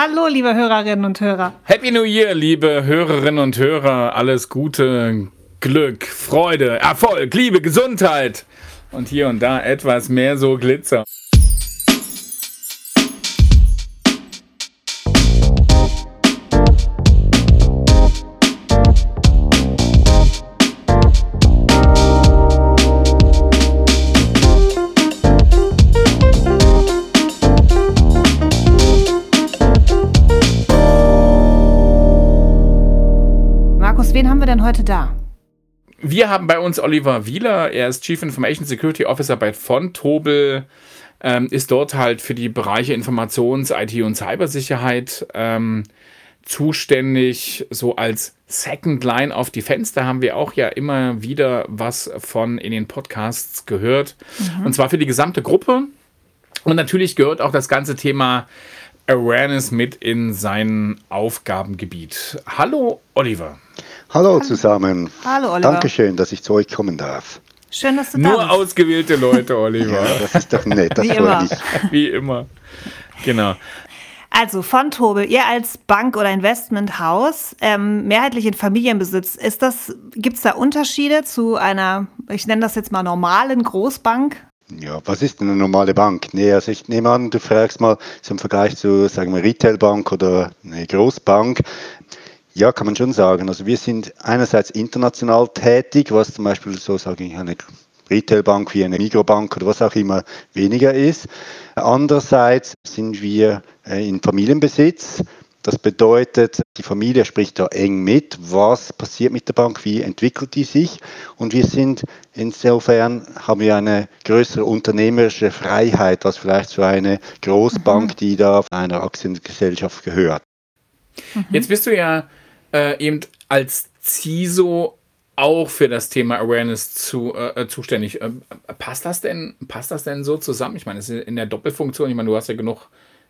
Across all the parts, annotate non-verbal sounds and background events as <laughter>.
Hallo, liebe Hörerinnen und Hörer. Happy New Year, liebe Hörerinnen und Hörer. Alles Gute, Glück, Freude, Erfolg, Liebe, Gesundheit. Und hier und da etwas mehr so Glitzer. Wir haben bei uns Oliver Wieler. Er ist Chief Information Security Officer bei Fontobel. Ähm, ist dort halt für die Bereiche Informations-, IT- und Cybersicherheit ähm, zuständig, so als Second Line of Defense. Da haben wir auch ja immer wieder was von in den Podcasts gehört. Mhm. Und zwar für die gesamte Gruppe. Und natürlich gehört auch das ganze Thema Awareness mit in sein Aufgabengebiet. Hallo, Oliver. Hallo, Hallo. zusammen. Hallo, Oliver. Dankeschön, dass ich zu euch kommen darf. Schön, dass du da Nur bist. Nur ausgewählte Leute, <laughs> Oliver. ja, das ist doch nett, das Wie immer. Ich. <laughs> Wie immer. Genau. Also von Tobel, ihr als Bank oder Investmenthaus, ähm, mehrheitlich in Familienbesitz, ist das, gibt es da Unterschiede zu einer, ich nenne das jetzt mal normalen Großbank? Ja, was ist eine normale Bank? Nee, also ich nehme an, du fragst mal so im Vergleich zu, sagen wir, Retailbank oder eine Großbank. Ja, kann man schon sagen. Also wir sind einerseits international tätig, was zum Beispiel so, sage ich, eine Retailbank wie eine Mikrobank oder was auch immer weniger ist. Andererseits sind wir äh, in Familienbesitz. Das bedeutet, die Familie spricht da eng mit, was passiert mit der Bank, wie entwickelt die sich und wir sind insofern haben wir eine größere unternehmerische Freiheit als vielleicht so eine Großbank, mhm. die da einer Aktiengesellschaft gehört. Mhm. Jetzt bist du ja äh, eben als CISO auch für das Thema Awareness zu, äh, zuständig. Äh, passt das denn, passt das denn so zusammen? Ich meine, es ist in der Doppelfunktion, ich meine, du hast ja genug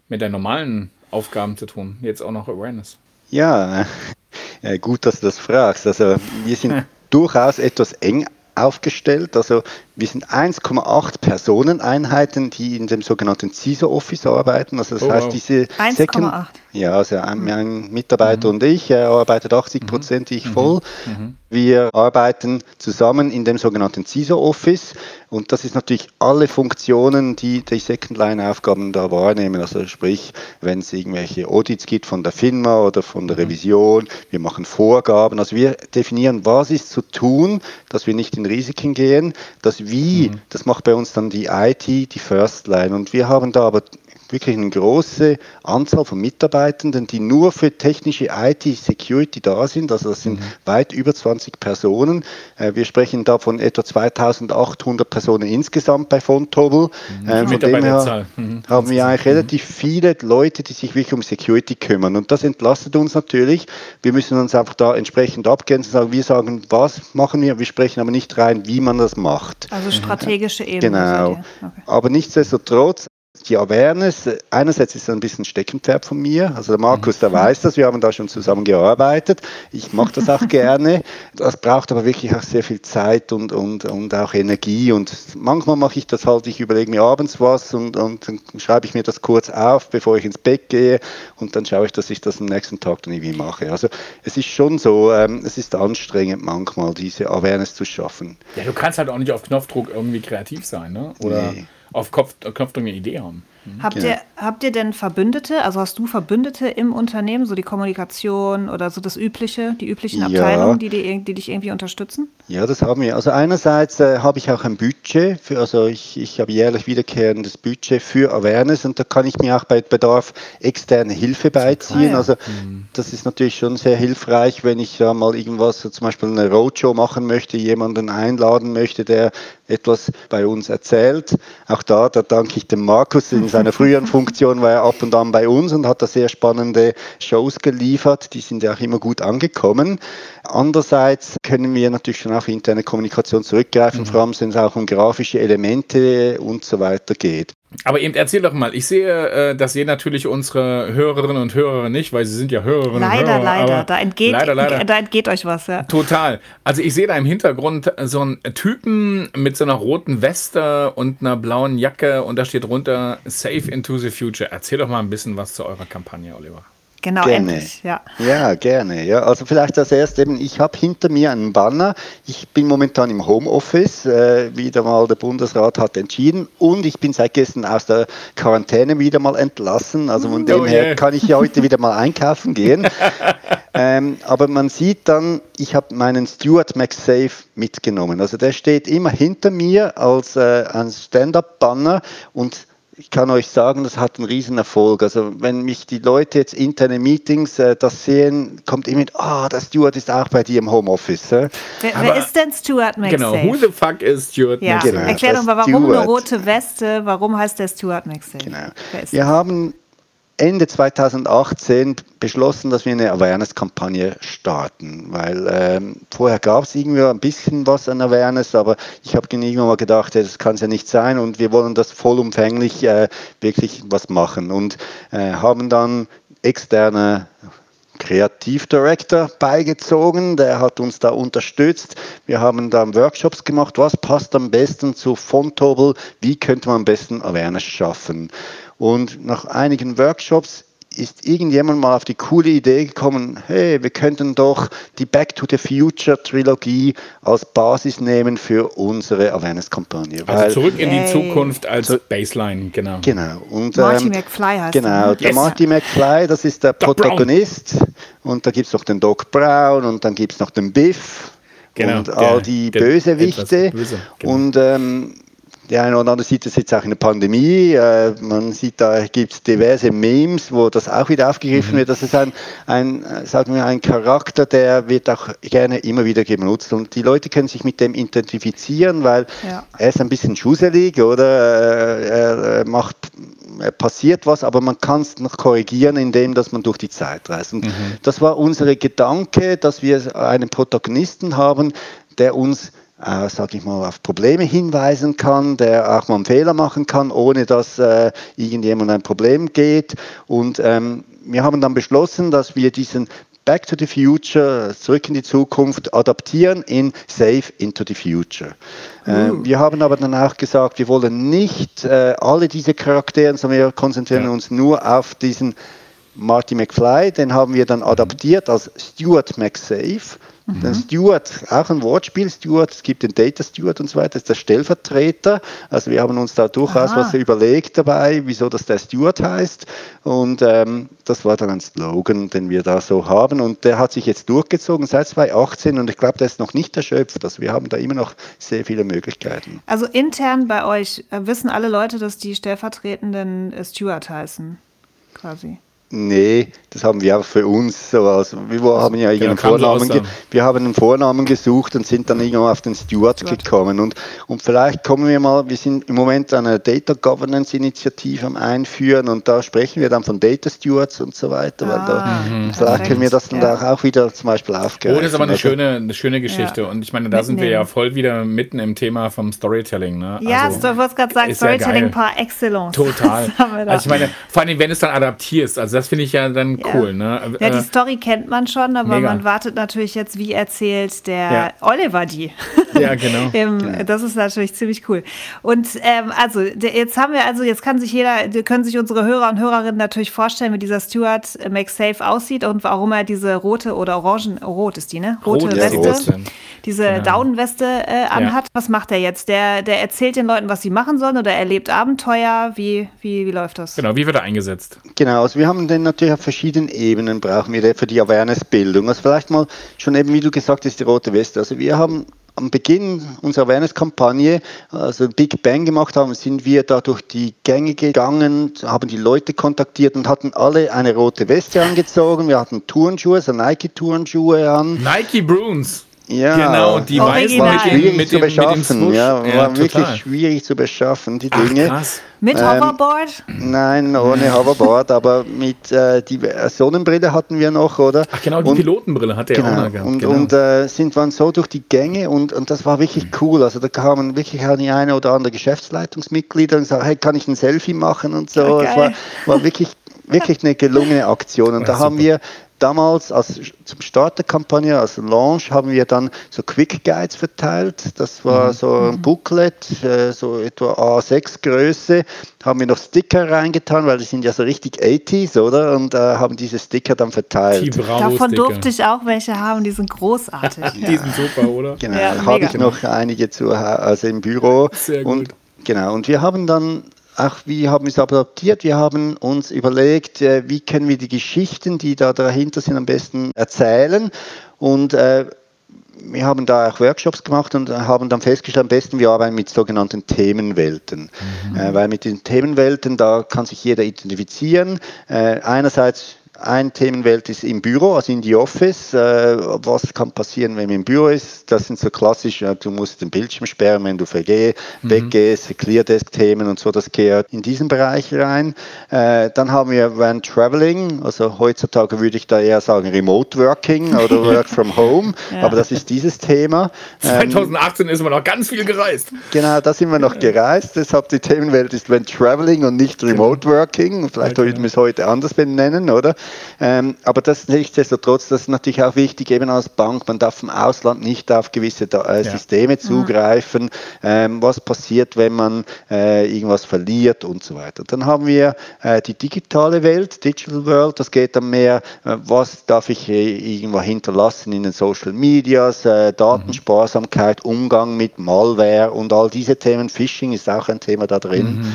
mit der normalen Aufgaben zu tun. Jetzt auch noch Awareness. Ja, <laughs> äh, gut, dass du das fragst. Also wir sind <laughs> durchaus etwas eng aufgestellt. Also wir sind 1,8 Personeneinheiten, die in dem sogenannten CISO-Office arbeiten. Also das oh, heißt, wow. diese 1,8. Ja, also ein, mhm. ein Mitarbeiter mhm. und ich, er arbeitet 80 Prozent, ich mhm. voll. Mhm. Wir arbeiten zusammen in dem sogenannten CISO-Office und das ist natürlich alle Funktionen, die die Second-Line-Aufgaben da wahrnehmen. Also sprich, wenn es irgendwelche Audits gibt von der FINMA oder von der mhm. Revision, wir machen Vorgaben. Also wir definieren, was ist zu tun, dass wir nicht in Risiken gehen, dass wie, mhm. das macht bei uns dann die IT, die First Line. Und wir haben da aber wirklich eine große Anzahl von Mitarbeitenden, die nur für technische IT-Security da sind. Also das sind mhm. weit über 20 Personen. Äh, wir sprechen da von etwa 2800 Personen insgesamt bei Fontobel. Mhm. Äh, von dem her mhm. haben wir eigentlich relativ viele Leute, die sich wirklich um Security kümmern. Und das entlastet uns natürlich. Wir müssen uns einfach da entsprechend abgrenzen. Sagen, wir sagen, was machen wir? Wir sprechen aber nicht rein, wie man das macht. Also strategische Ebene. Genau. Okay. Aber nichtsdestotrotz, die Awareness, einerseits ist es ein bisschen Steckenpferd von mir, also der Markus, der weiß das, wir haben da schon zusammen gearbeitet, ich mache das auch <laughs> gerne, das braucht aber wirklich auch sehr viel Zeit und, und, und auch Energie und manchmal mache ich das halt, ich überlege mir abends was und, und dann schreibe ich mir das kurz auf, bevor ich ins Bett gehe und dann schaue ich, dass ich das am nächsten Tag dann irgendwie mache. Also es ist schon so, ähm, es ist anstrengend manchmal, diese Awareness zu schaffen. Ja, du kannst halt auch nicht auf Knopfdruck irgendwie kreativ sein, ne? oder? Nee auf Kopf, Knopfdruck eine Idee haben. Habt, genau. ihr, habt ihr denn Verbündete, also hast du Verbündete im Unternehmen, so die Kommunikation oder so das Übliche, die üblichen Abteilungen, ja. die, die, die dich irgendwie unterstützen? Ja, das haben wir. Also einerseits äh, habe ich auch ein Budget, für, also ich, ich habe jährlich wiederkehrendes Budget für Awareness und da kann ich mir auch bei Bedarf externe Hilfe beiziehen. Also mhm. das ist natürlich schon sehr hilfreich, wenn ich ja mal irgendwas, so zum Beispiel eine Roadshow machen möchte, jemanden einladen möchte, der etwas bei uns erzählt. Auch da, da danke ich dem Markus in seiner früheren Funktion war er ab und an bei uns und hat da sehr spannende Shows geliefert. Die sind ja auch immer gut angekommen. Andererseits können wir natürlich schon auf interne Kommunikation zurückgreifen, mhm. vor allem wenn es auch um grafische Elemente und so weiter geht. Aber eben erzähl doch mal, ich sehe, äh, das sehen natürlich unsere Hörerinnen und Hörer nicht, weil sie sind ja Hörerinnen leider, und Hörer. Leider, da entgeht, leider, leider. <laughs> da entgeht euch was, ja. Total. Also ich sehe da im Hintergrund so einen Typen mit so einer roten Weste und einer blauen Jacke und da steht drunter Safe into the Future. Erzähl doch mal ein bisschen was zu eurer Kampagne, Oliver. Genau, gerne. endlich, ja. Ja, gerne. Ja. Also vielleicht als erstes eben, ich habe hinter mir einen Banner. Ich bin momentan im Homeoffice, äh, wieder mal der Bundesrat hat entschieden und ich bin seit gestern aus der Quarantäne wieder mal entlassen. Also von dem oh her kann ich ja heute wieder mal einkaufen gehen. <laughs> ähm, aber man sieht dann, ich habe meinen Stuart McSafe mitgenommen. Also der steht immer hinter mir als äh, ein Stand-up-Banner und ich kann euch sagen, das hat einen riesen Erfolg. Also wenn mich die Leute jetzt interne Meetings äh, das sehen, kommt immer, ah, oh, der Stuart ist auch bei dir im Homeoffice. Äh? Wer, wer ist denn Stuart McSafe? Genau, who the fuck is Stuart ja. McSafe? Genau, Erklär doch mal, warum Stuart. eine rote Weste, warum heißt der Stuart McSafe? Genau. Wir haben Ende 2018 beschlossen, dass wir eine Awareness-Kampagne starten, weil ähm, vorher gab es irgendwie ein bisschen was an Awareness, aber ich habe irgendwann mal gedacht, ja, das kann es ja nicht sein und wir wollen das vollumfänglich äh, wirklich was machen und äh, haben dann externe Kreativdirektor beigezogen, der hat uns da unterstützt. Wir haben dann Workshops gemacht, was passt am besten zu Fontobel, wie könnte man am besten Awareness schaffen. Und nach einigen Workshops ist irgendjemand mal auf die coole Idee gekommen, hey, wir könnten doch die Back to the Future Trilogie als Basis nehmen für unsere Awareness-Kampagne. Also zurück in die Zukunft als so, Baseline, genau. Genau. Und, Marty ähm, McFly heißt Genau, der yes. Marty McFly, das ist der Doc Protagonist. Brown. Und da gibt es noch den Doc Brown und dann gibt es noch den Biff. Genau, und all die Bösewichte. Böse, genau. Und ähm, der eine oder andere sieht das jetzt auch in der Pandemie. Äh, man sieht, da gibt es diverse Memes, wo das auch wieder aufgegriffen mhm. wird. Das ist ein, ein, sagen wir, ein Charakter, der wird auch gerne immer wieder genutzt. Und die Leute können sich mit dem identifizieren, weil ja. er ist ein bisschen schusselig oder er, er macht passiert was, aber man kann es noch korrigieren, indem dass man durch die Zeit reist. Und mhm. das war unsere Gedanke, dass wir einen Protagonisten haben, der uns äh, sag ich mal, auf Probleme hinweisen kann, der auch mal einen Fehler machen kann, ohne dass äh, irgendjemand ein Problem geht. Und ähm, wir haben dann beschlossen, dass wir diesen Back to the Future, zurück in die Zukunft, adaptieren in Safe into the Future. Äh, uh. wir haben aber dann auch gesagt, wir wollen nicht äh, alle diese Charaktere, sondern wir konzentrieren ja. uns nur auf diesen Marty McFly, den haben wir dann adaptiert als Stuart McSafe. Mhm. Dann Steward, auch ein Wortspiel, Steward, es gibt den Data Steward und so weiter, das ist der Stellvertreter. Also wir haben uns da durchaus Aha. was überlegt dabei, wieso das der Steward heißt. Und ähm, das war dann ein Slogan, den wir da so haben. Und der hat sich jetzt durchgezogen seit 2018 und ich glaube, der ist noch nicht erschöpft. Also wir haben da immer noch sehr viele Möglichkeiten. Also intern bei euch äh, wissen alle Leute, dass die stellvertretenden äh, Steward heißen, quasi. Nee, das haben wir auch für uns so. Also wir haben ja genau, einen Vornamen, wir haben einen Vornamen gesucht und sind dann irgendwann auf den Stuart, Stuart, gekommen. Und, und vielleicht kommen wir mal, wir sind im Moment eine Data Governance Initiative am Einführen und da sprechen wir dann von Data Stewards und so weiter. Ah, da, mhm. Vielleicht können wir das dann ja. auch wieder zum Beispiel aufgreifen. Oh, das ist aber eine, also, schöne, eine schöne Geschichte. Ja. Und ich meine, da sind wir ja voll wieder mitten im Thema vom Storytelling. Ne? Ja, also, du wolltest gerade sagen, Storytelling par excellence. <laughs> Total. also ich meine, vor allem, wenn du es dann adaptierst, also das finde ich ja dann cool. Ja. Ne? ja, die äh, Story kennt man schon, aber Mega. man wartet natürlich jetzt, wie erzählt der ja. Oliver die. Ja, genau. <laughs> Genau. Das ist natürlich ziemlich cool. Und ähm, also jetzt haben wir also, jetzt kann sich jeder, können sich unsere Hörer und Hörerinnen natürlich vorstellen, wie dieser Stuart McSafe aussieht und warum er diese rote oder orangen, rot ist die, ne? Rote Rot, Weste, diese genau. Daunenweste äh, anhat. Was macht er jetzt? Der, der erzählt den Leuten, was sie machen sollen oder erlebt Abenteuer? Wie, wie, wie läuft das? Genau, wie wird er eingesetzt? Genau, also wir haben den natürlich auf verschiedenen Ebenen brauchen wir für die Awareness-Bildung. Also vielleicht mal schon eben, wie du gesagt hast, die rote Weste. Also wir haben am Beginn unserer Awareness-Kampagne, also Big Bang gemacht haben, sind wir da durch die Gänge gegangen, haben die Leute kontaktiert und hatten alle eine rote Weste angezogen. Wir hatten Turnschuhe, also Nike-Turnschuhe an. Nike Bruins. Ja, genau, die weißen war mit dem, schwierig mit zu dem, mit dem beschaffen. Ja, Ja, war wirklich total. schwierig zu beschaffen, die Ach, Dinge. krass. Mit Ähm, Hoverboard? Nein, ohne Hoverboard, aber mit äh, die Sonnenbrille hatten wir noch, oder? Ach genau, die Und- Pilotenbrille hat der auch Genau. noch gehabt. Und, genau. und äh, sind waren so durch die Gänge und, und das war wirklich cool. Also da kamen wirklich auch die eine oder andere Geschäftsleitungsmitglieder und sagten, hey, kann ich ein Selfie machen und so. Ja, es war, war wirklich, wirklich eine gelungene Aktion. Und Ja, da haben super. wir damals als, zum Start der Kampagne, als Launch, haben wir dann so Quick Guides verteilt. Das Mhm. war so ein Booklet, äh, so etwa A6 Größe. Haben wir noch Sticker reingetan, weil die sind ja so richtig 80s, oder? Und äh, haben diese Sticker dann verteilt. Davon durfte ich auch welche haben, die sind großartig. <laughs> Die sind super, oder? Genau, Ja, habe ich noch einige zu, also im Büro. Sehr Und, gut. genau, und wir haben dann, auch wie haben wir es adaptiert, wir haben uns überlegt, äh, wie können wir die Geschichten, die da dahinter sind, am besten erzählen. Und äh, wir haben da auch Workshops gemacht und haben dann festgestellt, am besten wir arbeiten mit sogenannten Themenwelten. Äh, weil mit den Themenwelten, da kann sich jeder identifizieren. Äh, einerseits ein Themenwelt ist im Büro, also in die Office. Äh, was kann passieren, wenn man im Büro ist? Das sind so klassisch, äh, du musst den Bildschirm sperren, wenn du vergeh, weggehst, Cleardesk-Themen und so, das gehört in diesen Bereich rein. Äh, dann haben wir When Traveling, also heutzutage würde ich da eher sagen Remote Working oder <laughs> Work from Home, Ja. aber das ist dieses Thema. <laughs> Ähm, 2018 ist man noch ganz viel gereist. Genau, da sind wir noch gereist. Deshalb die Themenwelt ist When Traveling und nicht Remote Working. Vielleicht Ja, würden wir es heute anders benennen, oder? Ähm, aber das nichtsdestotrotz, das ist natürlich auch wichtig, eben als Bank, man darf im Ausland nicht auf gewisse Da- äh, Ja. Systeme zugreifen. Ähm, was passiert, wenn man äh, irgendwas verliert und so weiter. Dann haben wir äh, die digitale Welt, Digital World, das geht dann mehr, äh, was darf ich äh, irgendwo hinterlassen in den Social Medias, äh, Datensparsamkeit, Umgang mit Malware und all diese Themen. Phishing ist auch ein Thema da drin.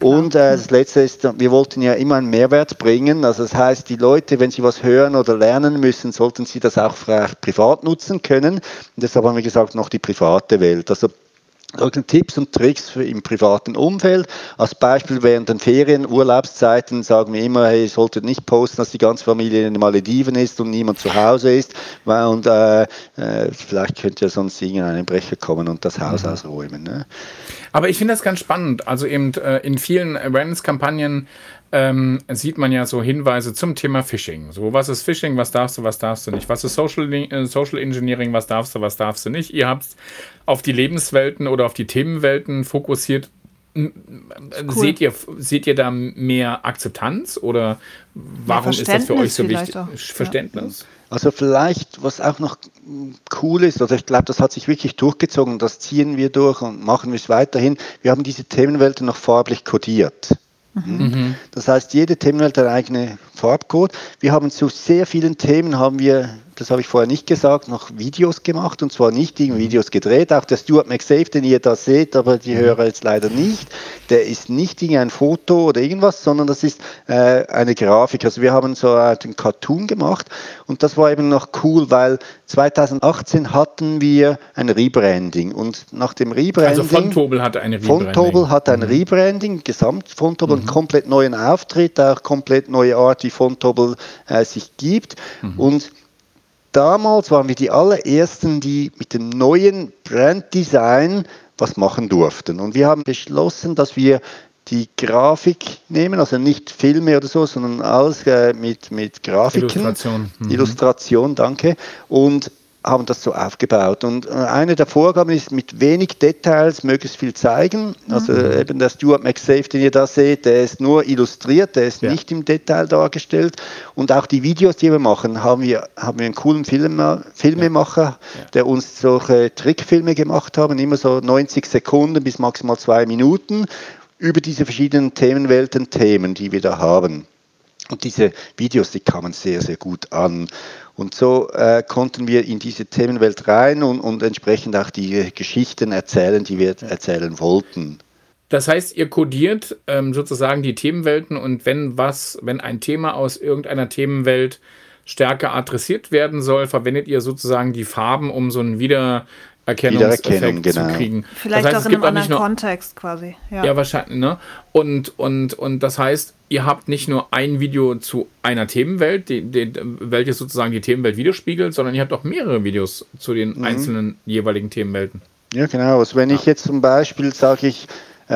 und äh, das letzte ist, wir wollten ja immer einen Mehrwert bringen. Also das heißt, die Leute, wenn sie was hören oder lernen müssen, sollten sie das auch privat nutzen können. Und deshalb haben wir gesagt, noch die private Welt. Also Tipps und Tricks für im privaten Umfeld. Als Beispiel während den Ferien, Urlaubszeiten sagen wir immer, hey, ihr solltet nicht posten, dass die ganze Familie in den Malediven ist und niemand zu Hause ist. Weil, und äh, äh, vielleicht könnte ja sonst irgendein Brecher kommen und das Haus ausräumen. Ne? Aber ich finde das ganz spannend. Also eben äh, in vielen Awareness-Kampagnen ähm, sieht man ja so Hinweise zum Thema Phishing. So, was ist Phishing, was darfst du, was darfst du nicht? Was ist Social, äh, Social Engineering, was darfst du, was darfst du nicht? Ihr habt auf die Lebenswelten oder auf die Themenwelten fokussiert. M- m- Seht, ihr, seht ihr da mehr Akzeptanz oder warum ist das für euch so wichtig? auch. Ja. Verständnis? Also vielleicht, was auch noch cool ist, oder ich glaube, das hat sich wirklich durchgezogen, das ziehen wir durch und machen wir es weiterhin. Wir haben diese Themenwelten noch farblich kodiert. Mhm. Das heißt, jede Themenwelt hat einen eigenen Farbcode. Wir haben zu sehr vielen Themen haben wir, das habe ich vorher nicht gesagt, noch Videos gemacht und zwar nicht irgendwie Videos gedreht. Auch der Stuart McSafe, den ihr da seht, aber die Hörer jetzt leider nicht, der ist nicht irgendein Foto oder irgendwas, sondern das ist äh, eine Grafik. Also wir haben so einen Cartoon gemacht und das war eben noch cool, weil 2018 hatten wir ein Rebranding und nach dem Rebranding Also Fontobel hatte eine Fontobel hat ein Rebranding, gesamt Fontobel, einen komplett neuen Auftritt, auch komplett neue Art, wie Fontobel äh, sich gibt. Und damals waren wir die allerersten, die mit dem neuen Branddesign was machen durften. Und wir haben beschlossen, dass wir die Grafik nehmen, also nicht Filme oder so, sondern alles äh, mit, mit Grafiken. Illustration. Mhm. Illustration, danke. Und haben das so aufgebaut. Und äh, eine der Vorgaben ist, mit wenig Details möglichst viel zeigen. Also Mhm. eben der Stuart McSafe, den ihr da seht, der ist nur illustriert, der ist Ja. nicht im Detail dargestellt. Und auch die Videos, die wir machen, haben wir, haben wir einen coolen Film, Filmemacher, der uns solche Trickfilme gemacht haben, immer so 90 Sekunden bis maximal zwei Minuten über diese verschiedenen Themenwelten, Themen, die wir da haben. Und diese Videos, die kamen sehr, sehr gut an. Und so äh, konnten wir in diese Themenwelt rein und, und entsprechend auch die Geschichten erzählen, die wir erzählen wollten. Das heißt, ihr kodiert ähm, sozusagen die Themenwelten und wenn was, wenn ein Thema aus irgendeiner Themenwelt stärker adressiert werden soll, verwendet ihr sozusagen die Farben, um so einen Wiedererkennungseffekt Wiedererkennung, genau. zu kriegen. Vielleicht das heißt, auch in einem anderen Kontext quasi. Ja. ja, wahrscheinlich, ne? Und, und, und das heißt, ihr habt nicht nur ein Video zu einer Themenwelt, die, die, welches sozusagen die Themenwelt widerspiegelt, sondern ihr habt auch mehrere Videos zu den mhm. einzelnen jeweiligen Themenwelten. Ja, genau. Also wenn ja. ich jetzt zum Beispiel sage ich,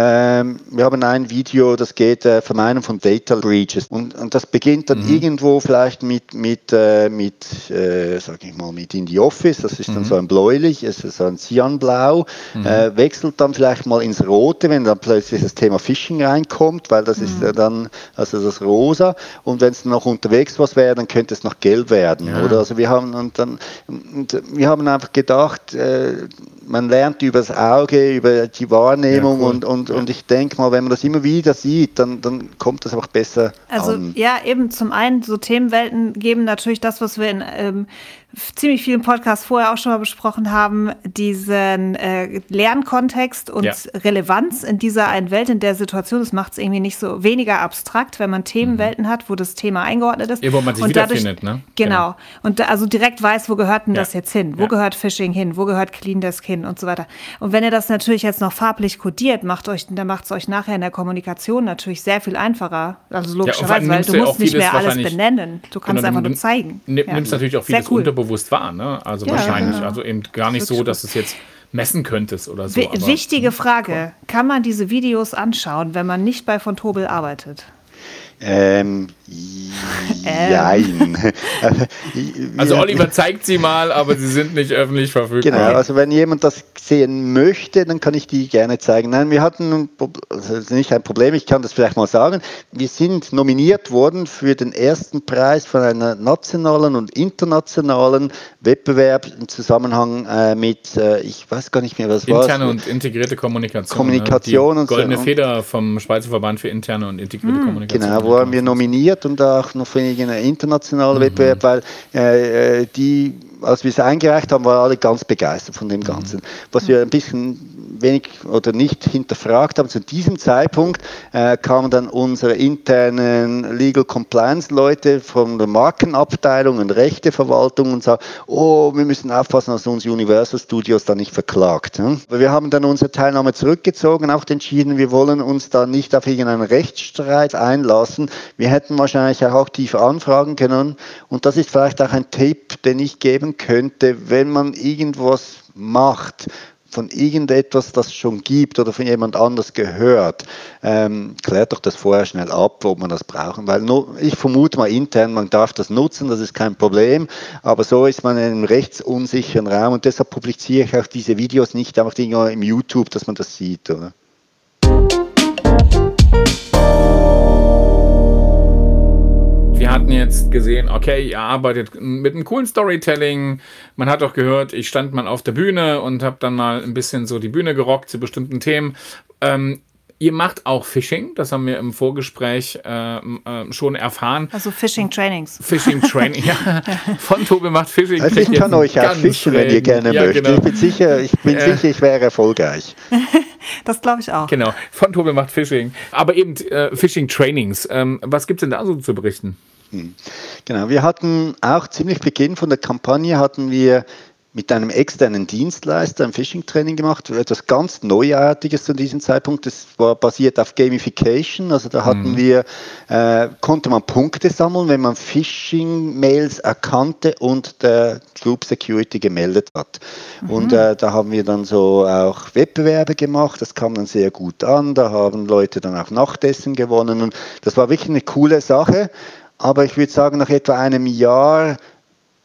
ähm, wir haben ein Video, das geht äh, Vermeidung von Data Breaches und, und das beginnt dann mhm. irgendwo vielleicht mit mit äh, mit äh, sag ich mal mit in die Office, das ist dann mhm. so ein bläulich, es ist so ein Cyanblau, mhm. äh, wechselt dann vielleicht mal ins Rote, wenn dann plötzlich das Thema Phishing reinkommt, weil das ist ja mhm. dann also das Rosa und wenn es noch unterwegs was wäre, dann könnte es noch gelb werden, ja. oder? Also wir haben und dann und wir haben einfach gedacht, äh, man lernt über das Auge, über die Wahrnehmung ja, cool. und, und, ja. und ich denke mal, wenn man das immer wieder sieht, dann, dann kommt das auch besser also, an. ja, eben zum einen, so Themenwelten geben natürlich das, was wir in ähm, ziemlich vielen Podcasts vorher auch schon mal besprochen haben, diesen äh, Lernkontext und ja. Relevanz in dieser einen Welt, in der Situation, das macht es irgendwie nicht so weniger abstrakt, wenn man Themenwelten mhm. hat, wo das Thema eingeordnet ist. Ja, wo man sich und wiederfindet, dadurch, ne? Genau. genau. Und da, also direkt weiß, wo gehört denn ja. das jetzt hin? Wo ja. gehört Phishing hin? Wo gehört Clean Desk hin? Und so weiter. Und wenn ihr das natürlich jetzt noch farblich kodiert, macht euch, dann macht es euch nachher in der Kommunikation natürlich sehr viel einfacher. Also logischerweise, weil du musst nicht mehr alles benennen. Du kannst genau, einfach nur zeigen. Nimmst natürlich auch vieles cool. Unbewusst wahr, ne? Also ja, wahrscheinlich. Genau. Also eben gar nicht so, dass es jetzt messen könntest oder so. Wichtige Frage: Kann man diese Videos anschauen, wenn man nicht bei von Tobel arbeitet? Ähm, Jein. <laughs> also Oliver zeigt sie mal, aber sie sind nicht öffentlich verfügbar. Genau, also wenn jemand das sehen möchte, dann kann ich die gerne zeigen. Nein, wir hatten also nicht ein Problem, ich kann das vielleicht mal sagen. Wir sind nominiert worden für den ersten Preis von einer nationalen und internationalen Wettbewerb im Zusammenhang äh, mit, äh, ich weiß gar nicht mehr, was war Interne und integrierte Kommunikation. Kommunikation ne? und Goldene so. Feder vom Schweizer Verband für interne und integrierte mh, Kommunikation. Genau, wurden wir nominiert und auch noch für einen internationalen mhm. Wettbewerb, weil äh, äh, die als wir es eingereicht haben, waren alle ganz begeistert von dem mhm. Ganzen. Was wir ein bisschen wenig oder nicht hinterfragt haben, zu diesem Zeitpunkt äh, kamen dann unsere internen Legal Compliance Leute von der Markenabteilung und Rechteverwaltung und sagten, oh, wir müssen aufpassen, dass uns Universal Studios da nicht verklagt. Hm? Wir haben dann unsere Teilnahme zurückgezogen, auch entschieden, wir wollen uns da nicht auf irgendeinen Rechtsstreit einlassen. Wir hätten wahrscheinlich auch aktiv anfragen können und das ist vielleicht auch ein Tipp, den ich geben könnte, wenn man irgendwas macht, von irgendetwas, das schon gibt oder von jemand anders gehört, ähm, klärt doch das vorher schnell ab, ob man das brauchen. Weil nur, ich vermute mal intern, man darf das nutzen, das ist kein Problem, aber so ist man in einem rechtsunsicheren Raum und deshalb publiziere ich auch diese Videos nicht einfach im YouTube, dass man das sieht. Oder? Wir hatten jetzt gesehen, okay, ihr arbeitet mit einem coolen Storytelling. Man hat auch gehört, ich stand mal auf der Bühne und habe dann mal ein bisschen so die Bühne gerockt zu bestimmten Themen. Ähm, Ihr macht auch Phishing, das haben wir im Vorgespräch äh, äh, schon erfahren. Also Phishing Trainings. Phishing Training, <laughs> ja. Von Tobi macht Phishing. Also ich kann euch auch fischen, wenn ihr gerne ja, möchtet. Genau. Ich bin sicher, ich bin äh, sicher, ich wäre erfolgreich. <laughs> das glaube ich auch. Genau. Von Tobi macht Phishing. Aber eben äh, Phishing Trainings. Ähm, was gibt es denn da so zu berichten? Hm. Genau, wir hatten auch ziemlich Beginn von der Kampagne hatten wir mit einem externen Dienstleister ein Phishing-Training gemacht, etwas ganz Neuartiges zu diesem Zeitpunkt. Das war basiert auf Gamification. Also da hatten mhm. wir, äh, konnte man Punkte sammeln, wenn man Phishing-Mails erkannte und der Group Security gemeldet hat. Mhm. Und äh, da haben wir dann so auch Wettbewerbe gemacht. Das kam dann sehr gut an. Da haben Leute dann auch Nachtessen gewonnen. Und das war wirklich eine coole Sache. Aber ich würde sagen, nach etwa einem Jahr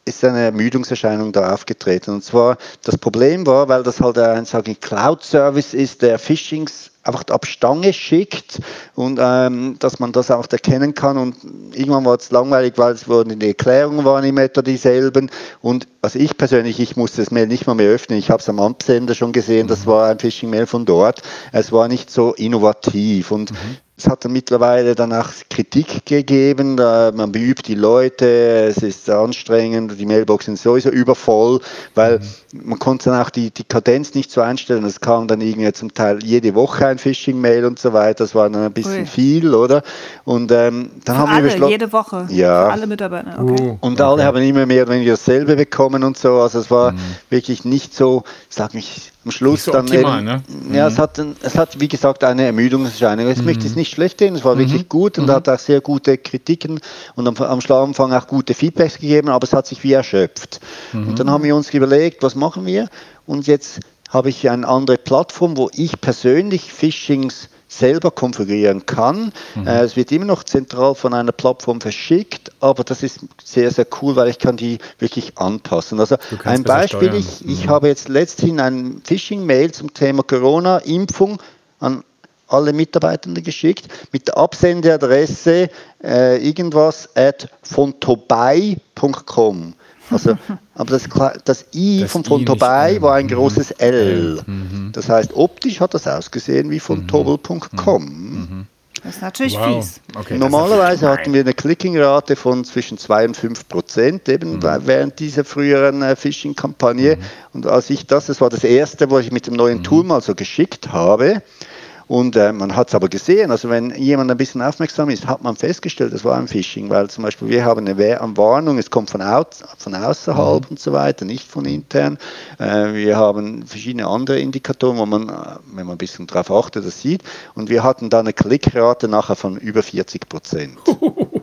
ist eine Ermüdungserscheinung da aufgetreten. Und zwar, das Problem war, weil das halt ein Cloud-Service ist, der Phishings einfach ab Stange schickt und ähm, dass man das auch erkennen kann. Und irgendwann war es langweilig, weil es wurden die Erklärungen waren immer etwa dieselben. Und also ich persönlich, ich musste das Mail nicht mal mehr öffnen. Ich habe es am Amtssender schon gesehen, das mhm. war ein Phishing-Mail von dort. Es war nicht so innovativ. Und mhm. Es hat dann mittlerweile danach Kritik gegeben, man beübt die Leute, es ist anstrengend, die Mailboxen sind sowieso übervoll, weil mhm. man konnte dann auch die, die Kadenz nicht so einstellen. Es kam dann irgendwie zum Teil jede Woche ein Phishing-Mail und so weiter, das war dann ein bisschen Ui. viel, oder? Und ähm, dann Für haben alle, wir beschlossen. jede Woche? Ja. Für alle Mitarbeiter, okay. Uh, und alle haben immer mehr oder weniger dasselbe bekommen und so, also es war mhm. wirklich nicht so, sag mich, am Schluss so dann optimal, eben, ne? ja, es hat, es hat wie gesagt eine Ermüdungserscheinung. Ich möchte es nicht schlecht reden, es war wirklich gut und hat auch sehr gute Kritiken und am, am Anfang auch gute Feedbacks gegeben, aber es hat sich wie erschöpft. Und dann haben wir uns überlegt, was machen wir? Und jetzt habe ich eine andere Plattform, wo ich persönlich Phishings selber konfigurieren kann. Mhm. Äh, es wird immer noch zentral von einer Plattform verschickt, aber das ist sehr, sehr cool, weil ich kann die wirklich anpassen. Also ein Beispiel, steuern. ich, ich habe jetzt letzthin ein Phishing-Mail zum Thema Corona-Impfung an alle Mitarbeitenden geschickt mit der Absendeadresse äh, irgendwas at fontobay.com. Also, <laughs> aber das, das I Das von I Fontobay nicht, war ein mhm. großes L. Mhm. Das heißt, optisch hat das ausgesehen wie fontobel.com. Das ist natürlich Wow. fies. Okay, Normalerweise hatten wir eine Clicking-Rate von zwischen 2 und 5 Prozent, eben bei- während dieser früheren äh, Phishing-Kampagne. Und als ich das, das war das erste, was ich mit dem neuen Tool mal so geschickt habe. Und äh, man hat es aber gesehen, also wenn jemand ein bisschen aufmerksam ist, hat man festgestellt, das war ein Phishing, weil zum Beispiel wir haben eine Warnung, es kommt von, au von außerhalb und so weiter, nicht von intern. Äh, wir haben verschiedene andere Indikatoren, wo man, wenn man ein bisschen drauf achtet, das sieht. Und wir hatten da eine Klickrate nachher von über 40 Prozent. <laughs>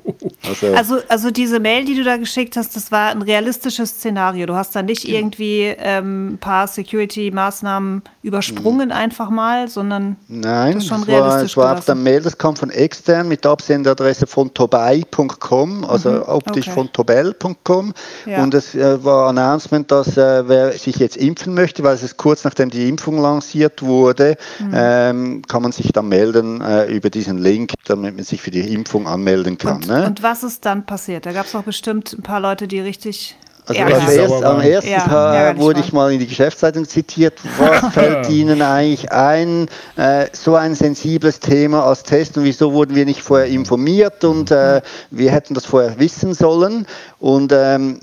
Also, Also, also diese Mail, die du da geschickt hast, das war ein realistisches Szenario. Du hast da nicht irgendwie ähm, ein paar Security-Maßnahmen übersprungen einfach mal, sondern Nein, das es schon war, realistisch es war auf der. Mail, das kam von extern mit der Absenderadresse von tobay.com, also optisch okay. von tobel.com. Ja. Und es äh, war ein Announcement, dass äh, wer sich jetzt impfen möchte, weil es ist kurz nachdem die Impfung lanciert wurde, Mhm. ähm, kann man sich dann melden äh, über diesen Link, damit man sich für die Impfung anmelden kann. Und, ne? Und was ist dann passiert? Da gab es doch bestimmt ein paar Leute, die richtig Also als Richtig erst, am ersten Ja, Tag ärgerlich wurde ich mal in die Geschäftszeitung zitiert. Was <laughs> fällt Ihnen eigentlich ein, äh, so ein sensibles Thema als Test und wieso wurden wir nicht vorher informiert und äh, wir hätten das vorher wissen sollen. Und ähm,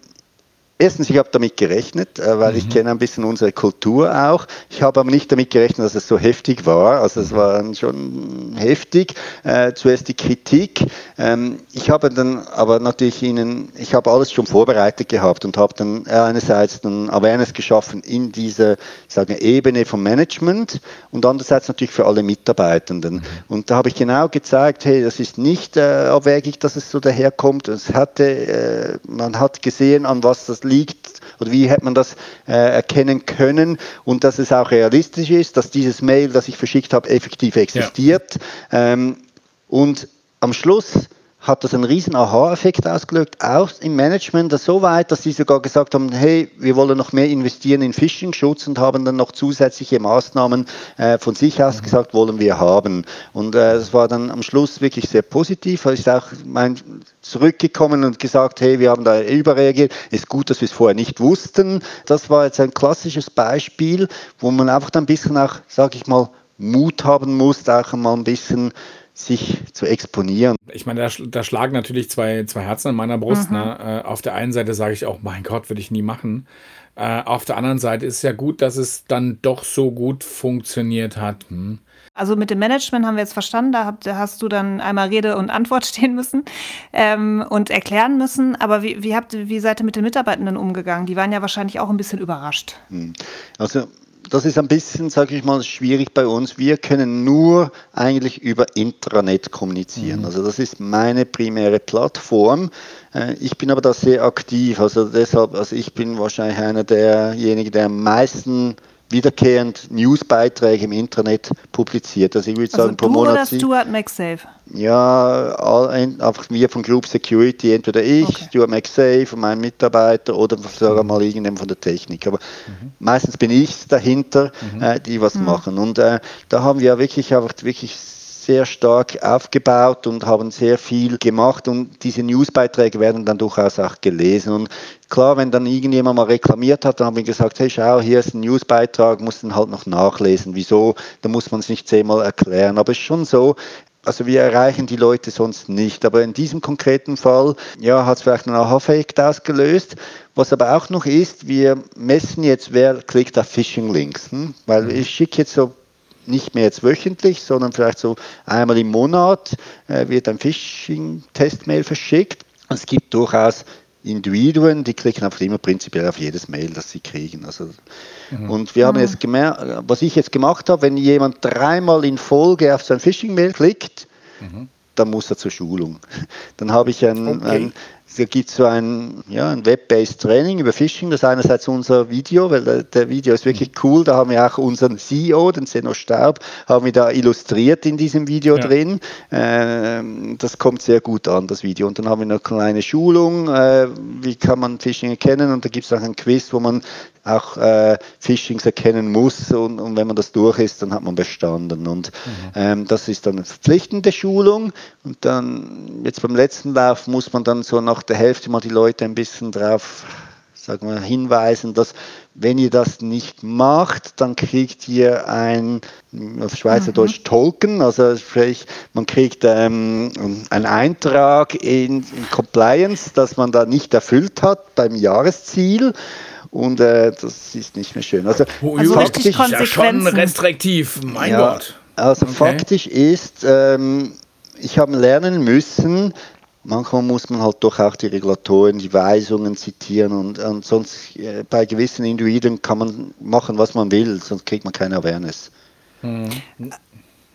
Erstens, ich habe damit gerechnet, äh, weil ich kenne ein bisschen unsere Kultur auch. Ich habe aber nicht damit gerechnet, dass es so heftig war. Also es war dann schon heftig. Äh, zuerst die Kritik. Ähm, ich habe dann aber natürlich Ihnen, ich habe alles schon vorbereitet gehabt und habe dann einerseits dann Awareness geschaffen in dieser, ich sage, Ebene vom Management und andererseits natürlich für alle Mitarbeitenden. Und da habe ich genau gezeigt, hey, das ist nicht äh, abwegig, dass es so daherkommt. Es hatte, äh, man hat gesehen, an was das liegt oder wie hätte man das äh, erkennen können und dass es auch realistisch ist, dass dieses Mail, das ich verschickt habe, effektiv existiert. Ähm, und am Schluss hat das einen riesen Aha-Effekt ausgelöst, auch im Management, das so weit, dass sie sogar gesagt haben, hey, wir wollen noch mehr investieren in Phishing-Schutz und haben dann noch zusätzliche Maßnahmen äh, von sich aus gesagt, wollen wir haben. Und äh, das war dann am Schluss wirklich sehr positiv, weil ich auch mein, zurückgekommen und gesagt, hey, wir haben da überreagiert, ist gut, dass wir es vorher nicht wussten. Das war jetzt ein klassisches Beispiel, wo man einfach dann ein bisschen auch, sage ich mal, Mut haben muss, auch mal ein bisschen sich zu exponieren. Ich meine, da, da schlagen natürlich zwei, zwei Herzen in meiner Brust. Ne? Äh, auf der einen Seite sage ich auch, mein Gott, würde ich nie machen. Äh, auf der anderen Seite ist es ja gut, dass es dann doch so gut funktioniert hat. Hm. Also mit dem Management haben wir jetzt verstanden, da, habt, da hast du dann einmal Rede und Antwort <laughs> stehen müssen ähm, und erklären müssen. Aber wie, wie, habt, ihr- wie seid ihr mit den Mitarbeitenden umgegangen? Die waren ja wahrscheinlich auch ein bisschen überrascht. Also das ist ein bisschen, sage ich mal, schwierig bei uns. Wir können nur eigentlich über Intranet kommunizieren. Also das ist meine primäre Plattform. Äh, Ich bin aber da sehr aktiv. Also deshalb, also ich bin wahrscheinlich einer derjenigen, der am meisten wiederkehrend Newsbeiträge im Internet publiziert. Also ich würde Also sagen, pro du Monat oder Stuart McSafe? ja, einfach wir von Group Security, entweder ich, Okay. Stuart McSafe, mein Mitarbeiter oder sogar mal irgendjemand von der Technik. Aber meistens bin ich dahinter, äh, die was machen. Und äh, da haben wir wirklich einfach wirklich sehr stark aufgebaut und haben sehr viel gemacht und diese Newsbeiträge werden dann durchaus auch gelesen. Und klar, wenn dann irgendjemand mal reklamiert hat, dann haben wir gesagt, hey schau, hier ist ein Newsbeitrag, muss dann halt noch nachlesen. Wieso? Da muss man es nicht zehnmal erklären. Aber es ist schon so, also wir erreichen die Leute sonst nicht. Aber in diesem konkreten Fall, ja, hat es vielleicht einen Aha-Effekt ausgelöst. Was aber auch noch ist, wir messen jetzt, wer klickt auf Phishing-Links. Hm? Weil ich schicke jetzt so nicht mehr jetzt wöchentlich, sondern vielleicht so einmal im Monat äh, wird ein Phishing-Testmail verschickt. Es gibt durchaus Individuen, die klicken einfach immer prinzipiell auf jedes Mail, das sie kriegen. Also, mhm. Und wir haben mhm. jetzt gemerkt, was ich jetzt gemacht habe, wenn jemand dreimal in Folge auf so ein Phishing-Mail klickt, mhm. dann muss er zur Schulung. <laughs> Dann habe ich ein, okay. ein da gibt es so ein, ja, ein Web-based Training über Phishing. Das ist einerseits unser Video, weil der, der, Video ist wirklich cool. Da haben wir auch unseren CEO, den Seno Staub, haben wir da illustriert in diesem Video ja. drin. Ähm, das kommt sehr gut an, das Video. Und dann haben wir eine kleine Schulung, äh, wie kann man Phishing erkennen. Und da gibt es auch ein Quiz, wo man auch äh, Phishings erkennen muss und, und, wenn man das durch ist, dann hat man bestanden. Und mhm. ähm, das ist dann eine verpflichtende Schulung und dann jetzt beim letzten Lauf muss man dann so nach der Hälfte mal die Leute ein bisschen drauf sagen wir, hinweisen, dass wenn ihr das nicht macht, dann kriegt ihr ein auf Schweizerdeutsch mhm. Token, also sprich, man kriegt ähm, einen Eintrag in, in Compliance, dass man da nicht erfüllt hat beim Jahresziel. Und äh, das ist nicht mehr schön. Also, also faktisch, ist ja schon restriktiv, mein ja, Gott. Also okay. faktisch ist, ähm, ich habe lernen müssen, manchmal muss man halt doch auch die Regulatoren, die Weisungen zitieren und, und sonst äh, bei gewissen Individuen kann man machen, was man will, sonst kriegt man keine Awareness. Mhm.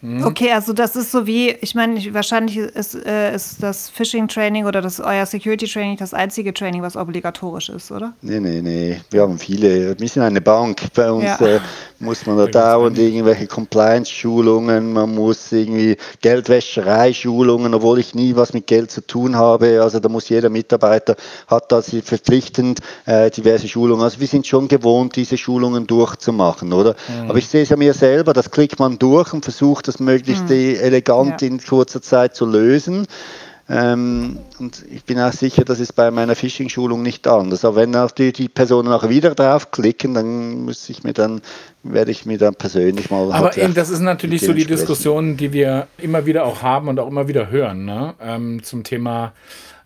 Mhm. Okay, also das ist so wie, ich meine, wahrscheinlich ist, äh, ist das Phishing-Training oder das euer Security-Training das einzige Training, was obligatorisch ist, oder? Nee, nee, nee. Wir haben viele. Wir sind eine Bank. Bei uns ja. äh, muss man da dauernd irgendwelche Compliance-Schulungen, man muss irgendwie Geldwäscherei-Schulungen, obwohl ich nie was mit Geld zu tun habe. Also da muss jeder Mitarbeiter, hat da verpflichtend äh, diverse Schulungen. Also wir sind schon gewohnt, diese Schulungen durchzumachen, oder? Mhm. Aber ich sehe es ja mir selber, das klickt man durch und versucht das möglichst mhm. elegant ja. in kurzer Zeit zu lösen. Ähm, und ich bin auch sicher, das ist bei meiner Phishing-Schulung nicht anders. Aber wenn natürlich die Personen auch wieder draufklicken, dann muss ich mir dann, werde ich mir dann persönlich mal. Aber eben, das ist natürlich so die Diskussion, die wir immer wieder auch haben und auch immer wieder hören, ne? ähm, zum Thema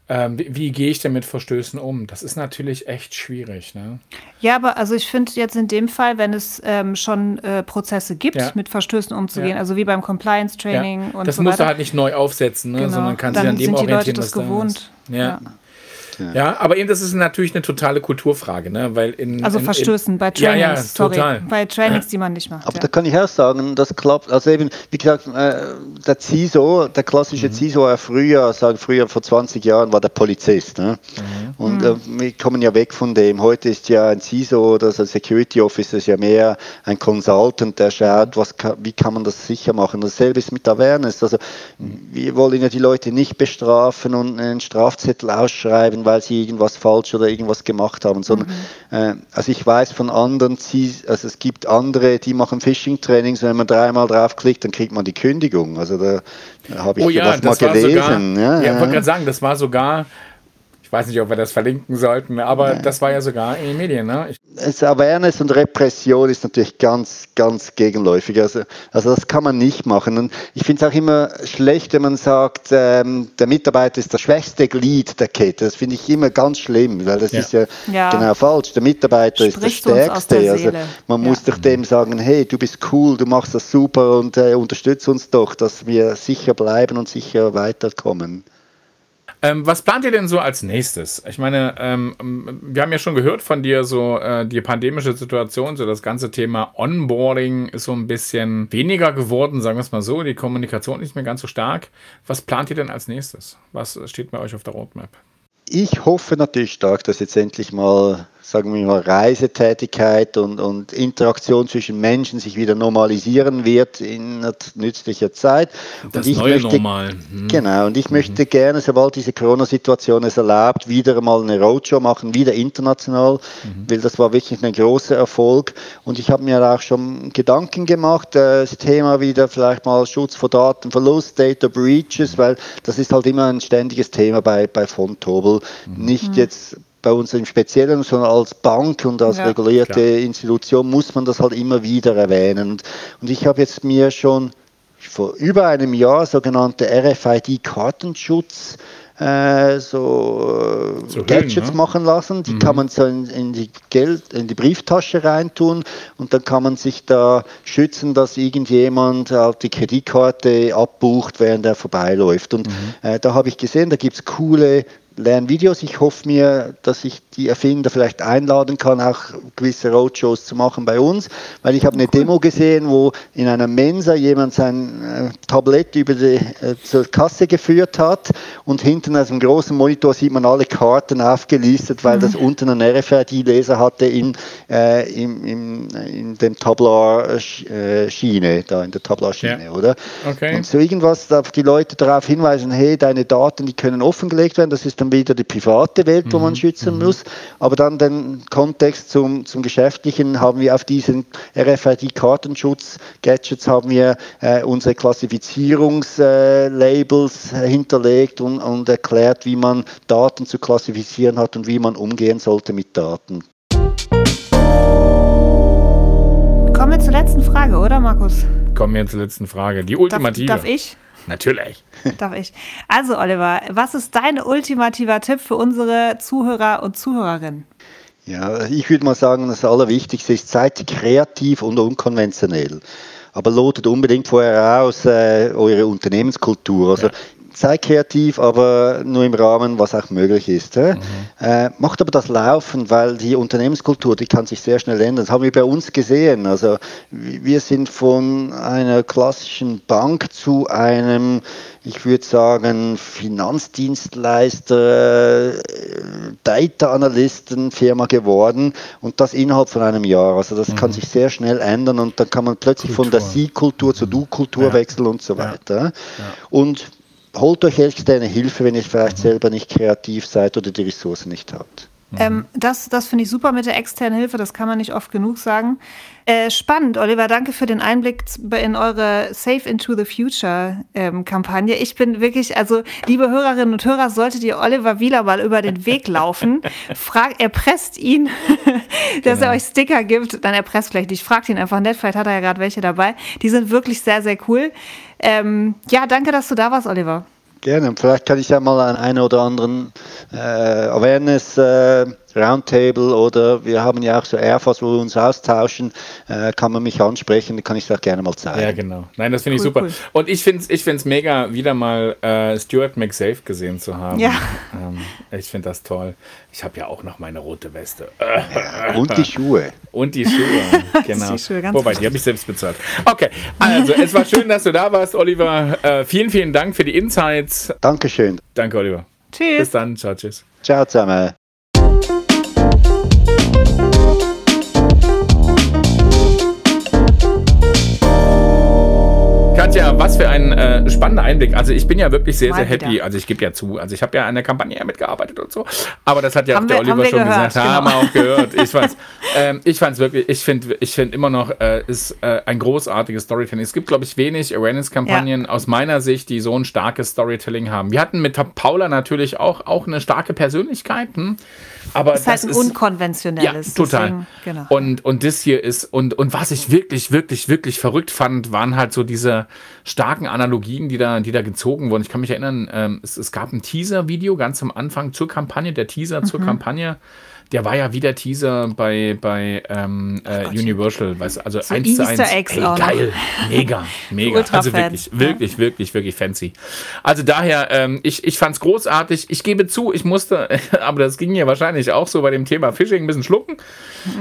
ähm, wie, wie, gehe ich denn mit Verstößen um? Das ist natürlich echt schwierig. Ne? Ja, aber also ich finde jetzt in dem Fall, wenn es ähm, schon äh, Prozesse gibt, ja. mit Verstößen umzugehen, ja. also wie beim Compliance-Training ja. und das so musst du halt nicht neu aufsetzen, ne? genau. sondern kannst dich an dem orientieren, die Leute das gewohnt. Ja. Ja. ja. aber eben das ist natürlich eine totale Kulturfrage, ne? Weil in, also in, Verstößen in, bei Trainings, ja, ja, sorry, total. bei Trainings, die man nicht macht. Aber ja. da kann ich auch sagen, das klappt. Also eben, wie gesagt, äh, der CISO, der klassische mhm. CISO war früher, sagen früher vor 20 Jahren war der Polizist. Ne? Mhm. Und äh, mhm. wir kommen ja weg von dem. Heute ist ja ein CISO oder ein Security Officer ja mehr ein Consultant, der schaut, was wie kann man das sicher machen. Dasselbe ist mit Awareness. Also mhm. wir wollen ja die Leute nicht bestrafen und einen Strafzettel ausschreiben, weil sie irgendwas falsch oder irgendwas gemacht haben, sondern mhm. äh, also ich weiß von anderen, also es gibt andere, die machen Phishing-Trainings, wenn man dreimal draufklickt, dann kriegt man die Kündigung. Also da, da habe ich oh ja, das mal gelesen. Sogar, ja, ja, ich wollte gerade sagen, das war sogar ich weiß nicht, ob wir das verlinken sollten, aber Nein. das war ja sogar in den Medien. Ne? Ich Awareness und Repression ist natürlich ganz, ganz gegenläufig. Also, also das kann man nicht machen. Und ich finde es auch immer schlecht, wenn man sagt, ähm, der Mitarbeiter ist das schwächste Glied der Kette. Das finde ich immer ganz schlimm, weil das ja. ist ja, ja, genau falsch. Der Mitarbeiter Spricht ist der Stärkste. Also man ja. muss doch dem sagen, hey, du bist cool, du machst das super und äh, unterstütze uns doch, dass wir sicher bleiben und sicher weiterkommen. Ähm, was plant ihr denn so als nächstes? Ich meine, ähm, wir haben ja schon gehört von dir, so äh, die pandemische Situation, so das ganze Thema Onboarding ist so ein bisschen weniger geworden, sagen wir es mal so. Die Kommunikation nicht mehr ganz so stark. Was plant ihr denn als nächstes? Was steht bei euch auf der Roadmap? Ich hoffe natürlich stark, dass jetzt endlich mal sagen wir mal, Reisetätigkeit und, und Interaktion zwischen Menschen sich wieder normalisieren wird in nützlicher Zeit. Das und ich neue möchte, Normal. Mhm. Genau, und ich mhm. möchte gerne, sobald diese Corona-Situation es erlaubt, wieder mal eine Roadshow machen, wieder international, mhm. weil das war wirklich ein großer Erfolg. Und ich habe mir auch schon Gedanken gemacht, äh, das Thema wieder vielleicht mal Schutz vor Datenverlust, Data Breaches, weil das ist halt immer ein ständiges Thema bei, bei Fontobel. Mhm. Nicht mhm. jetzt bei uns im Speziellen, sondern als Bank und als ja, regulierte klar. Institution muss man das halt immer wieder erwähnen. Und ich habe jetzt mir schon vor über einem Jahr sogenannte RFID-Kartenschutz äh, so, so Gadgets Hüllen, ne? machen lassen. Die mhm. kann man so in, in, die Geld, in die Brieftasche reintun und dann kann man sich da schützen, dass irgendjemand auf die Kreditkarte abbucht, während er vorbeiläuft. Und mhm. äh, da habe ich gesehen, da gibt es coole Lernvideos. Ich hoffe mir, dass ich die Erfinder vielleicht einladen kann, auch gewisse Roadshows zu machen bei uns, weil ich habe eine Demo gesehen, wo in einer Mensa jemand sein äh, Tablett über die äh, zur Kasse geführt hat und hinten auf dem großen Monitor sieht man alle Karten aufgelistet, weil mhm. das unten einen RFID-Leser hatte in, äh, in, in, in dem Tablar-Schiene, da in der Tablar-Schiene, ja. oder? Okay. Und so irgendwas darf die Leute darauf hinweisen, hey, deine Daten, die können offengelegt werden, das ist dann wieder die private Welt, wo man mhm. schützen mhm. muss, aber dann den Kontext zum, zum Geschäftlichen haben wir auf diesen RFID-Kartenschutz-Gadgets haben wir äh, unsere Klassifizierungslabels äh, hinterlegt und, und erklärt, wie man Daten zu klassifizieren hat und wie man umgehen sollte mit Daten. Kommen wir zur letzten Frage, oder Markus? Kommen wir zur letzten Frage. Die ultimative. Darf, darf ich? Natürlich. <laughs> Darf ich. Also, Oliver, was ist dein ultimativer Tipp für unsere Zuhörer und Zuhörerinnen? Ja, ich würde mal sagen, das Allerwichtigste ist, seid kreativ und unkonventionell. Aber lotet unbedingt vorher aus äh, eure Unternehmenskultur. Also ja sei kreativ, aber nur im Rahmen, was auch möglich ist. Mhm. Äh, macht aber das Laufen, weil die Unternehmenskultur, die kann sich sehr schnell ändern. Das haben wir bei uns gesehen. Also wir sind von einer klassischen Bank zu einem, ich würde sagen, Finanzdienstleister, äh, Data Analysten Firma geworden und das innerhalb von einem Jahr. Also das mhm. kann sich sehr schnell ändern und dann kann man plötzlich Kultur. von der Sie-Kultur zur Du-Kultur ja. wechseln und so weiter. Ja. Und holt euch externe Hilfe, wenn ihr vielleicht selber nicht kreativ seid oder die Ressourcen nicht habt. Mhm. Ähm, das das finde ich super mit der externen Hilfe, das kann man nicht oft genug sagen. Äh, spannend, Oliver, danke für den Einblick in eure Safe into the Future ähm, Kampagne. Ich bin wirklich, also liebe Hörerinnen und Hörer, solltet ihr Oliver Wieler mal über den Weg laufen, <laughs> fragt, erpresst ihn, <laughs> dass genau. er euch Sticker gibt, dann erpresst vielleicht nicht, fragt ihn einfach nett, vielleicht hat er ja gerade welche dabei. Die sind wirklich sehr, sehr cool. Ähm, ja, danke, dass du da warst, Oliver. Gerne. Vielleicht kann ich ja mal an einen oder anderen äh, Awareness äh, Roundtable oder wir haben ja auch so Airforce, wo wir uns austauschen, äh, kann man mich ansprechen, dann kann ich das auch gerne mal zeigen. Ja, genau. Nein, das finde cool, ich super. Cool. Und ich finde es ich find's mega, wieder mal äh, Stuart McSafe gesehen zu haben. Ja. Ähm, ich finde das toll. Ich habe ja auch noch meine rote Weste. Ja, und die Schuhe. <laughs> Und die Schuhe, <laughs> genau. die Schuhe, Wobei, die habe ich selbst bezahlt. Okay, also es war schön, dass du da warst, Oliver. Äh, vielen, vielen Dank für die Insights. Dankeschön. Danke, Oliver. Tschüss. Bis dann. Ciao, tschüss. Ciao zusammen. Katja, was für ein äh, spannender Einblick. Also ich bin ja wirklich sehr, Mal sehr happy. Wieder. Also ich gebe ja zu, also ich habe ja an der Kampagne mitgearbeitet und so. Aber das hat ja haben auch der wir, Oliver schon gehört, gesagt. Genau. Haben wir auch gehört. Ich fand's, <laughs> ähm, ich fand's wirklich, ich finde ich find immer noch, äh, ist äh, ein großartiges Storytelling. Es gibt, glaube ich, wenig Awareness-Kampagnen ja. aus meiner Sicht, die so ein starkes Storytelling haben. Wir hatten mit Paula natürlich auch, auch eine starke Persönlichkeit. Hm? Aber das, das heißt ein unkonventionelles. Ja, total. Deswegen, genau. und, und das hier ist, und, und was ich wirklich, wirklich, wirklich verrückt fand, waren halt so diese starken Analogien, die da, die da gezogen wurden. Ich kann mich erinnern, ähm, es, es gab ein Teaser-Video ganz am Anfang zur Kampagne, der Teaser mhm. zur Kampagne der war ja wieder Teaser bei, bei ähm, äh, Universal, weißt, also so eins Easter zu eins. Eggs ey, geil, mega, <laughs> mega. Also wirklich, wirklich, ja. wirklich, wirklich fancy. Also daher, ähm, ich, ich fand es großartig. Ich gebe zu, ich musste, <laughs> aber das ging ja wahrscheinlich auch so bei dem Thema Phishing ein bisschen schlucken.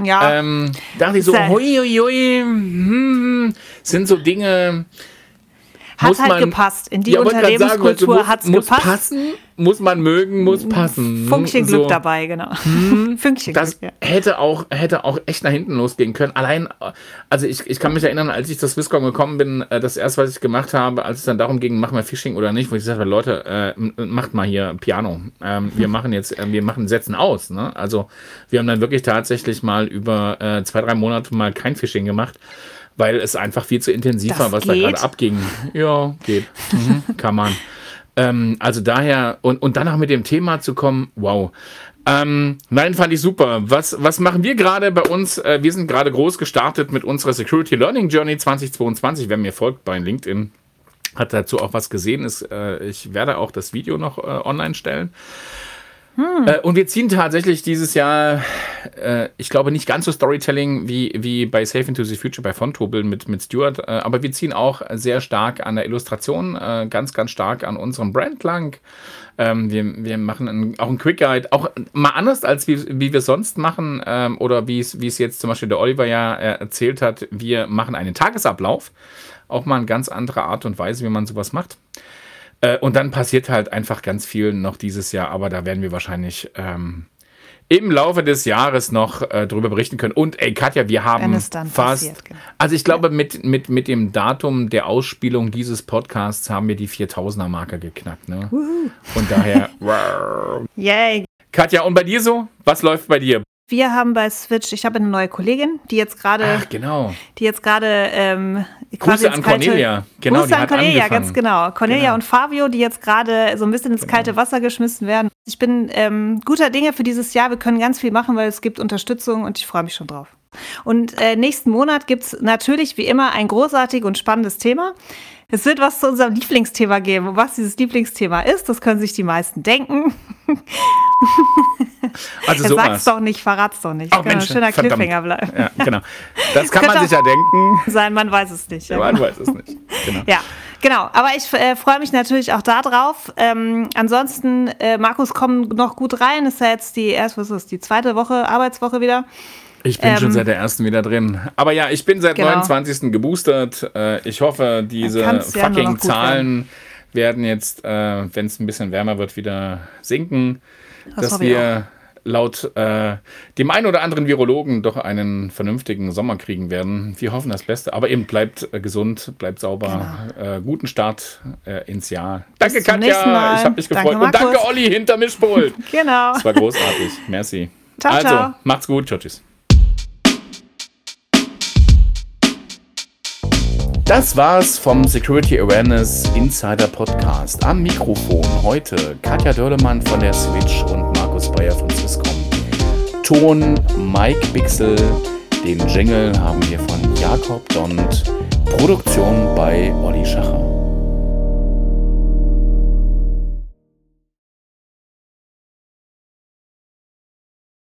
Ja. Ähm, dachte ich so, hui, hui, hui, hm, sind so Dinge, hat halt man, gepasst. In die ja, Unternehmenskultur hat es gepasst. Passen, muss man mögen, muss passen. Fünkchen Glück so. dabei, genau. Hm, <laughs> Fünkchen das Glück, ja. hätte, auch, hätte auch echt nach hinten losgehen können. Allein, also ich, ich kann mich erinnern, als ich zu Swisscom gekommen bin, äh, das erste, was ich gemacht habe, als es dann darum ging, mach mal Phishing oder nicht, wo ich gesagt habe, Leute, äh, macht mal hier Piano. Ähm, wir machen jetzt, äh, wir machen Sätzen aus. Ne? Also wir haben dann wirklich tatsächlich mal über äh, zwei, drei Monate mal kein Phishing gemacht weil es einfach viel zu intensiv das war, was geht? da gerade abging. Ja, geht. Mhm, kann man. Ähm, also daher, und, und dann auch mit dem Thema zu kommen, wow. Ähm, nein, fand ich super. Was, was machen wir gerade bei uns? Äh, wir sind gerade groß gestartet mit unserer Security Learning Journey 2022. Wer mir folgt bei LinkedIn, hat dazu auch was gesehen. Ist, äh, ich werde auch das Video noch äh, online stellen. Hm. Äh, und wir ziehen tatsächlich dieses Jahr, äh, ich glaube nicht ganz so Storytelling wie, wie bei Safe into the Future bei Fontobel mit, mit Stuart, äh, aber wir ziehen auch sehr stark an der Illustration, äh, ganz, ganz stark an unserem Brand lang. Ähm, wir, wir machen einen, auch einen Quick Guide, auch mal anders als wie, wie wir sonst machen ähm, oder wie es jetzt zum Beispiel der Oliver ja äh, erzählt hat. Wir machen einen Tagesablauf, auch mal eine ganz andere Art und Weise, wie man sowas macht. Äh, und dann passiert halt einfach ganz viel noch dieses Jahr, aber da werden wir wahrscheinlich ähm, im Laufe des Jahres noch äh, darüber berichten können. Und ey, Katja, wir haben fast. Passiert, genau. Also ich glaube, ja. mit, mit, mit dem Datum der Ausspielung dieses Podcasts haben wir die 4000er Marke geknackt. Ne? Und daher. <laughs> Yay. Katja, und bei dir so? Was läuft bei dir? Wir haben bei Switch, ich habe eine neue Kollegin, die jetzt gerade, Ach, genau. die jetzt gerade ähm, Grüße an kalte, Cornelia, genau, Grüße an Cornelia, angefangen. ganz genau. Cornelia genau. und Fabio, die jetzt gerade so ein bisschen ins genau. kalte Wasser geschmissen werden. Ich bin ähm, guter Dinge für dieses Jahr. Wir können ganz viel machen, weil es gibt Unterstützung und ich freue mich schon drauf. Und äh, nächsten Monat gibt es natürlich wie immer ein großartiges und spannendes Thema. Es wird was zu unserem Lieblingsthema geben. Und was dieses Lieblingsthema ist, das können sich die meisten denken. <laughs> Also sowas. Sag's doch nicht, verrat's doch nicht. Ach, genau, Mensch, schöner verdammt. Cliffhanger bleiben. Ja, genau. Das <laughs> kann man sich ja denken. Sein, man weiß es nicht. Ja, man genau. weiß es nicht. Genau. Ja, genau. Aber ich äh, freue mich natürlich auch darauf. Ähm, ansonsten, äh, Markus, komm noch gut rein. Ist ja jetzt die erst, was ist die zweite Woche, Arbeitswoche wieder. Ich bin ähm, schon seit der ersten wieder drin. Aber ja, ich bin seit genau. 29. geboostert. Äh, ich hoffe, diese fucking Zahlen werden jetzt, äh, wenn es ein bisschen wärmer wird, wieder sinken. Das dass wir laut äh, dem einen oder anderen Virologen doch einen vernünftigen Sommer kriegen werden. Wir hoffen das Beste. Aber eben bleibt äh, gesund, bleibt sauber. Genau. Äh, guten Start ins Jahr. Danke, Katja. Ich habe mich gefreut. Danke, Und danke, Olli, hinter Mischpult. <laughs> genau. Das war großartig. Merci. Ciao, also, ciao. macht's gut. Ciao, tschüss. Das war's vom Security Awareness Insider Podcast. Am Mikrofon heute Katja Dörlemann von der Switch und Markus Bayer von Swisscom. Ton Mike Bixel. Den Jingle haben wir von Jakob Dont. Produktion bei Olli Schacher.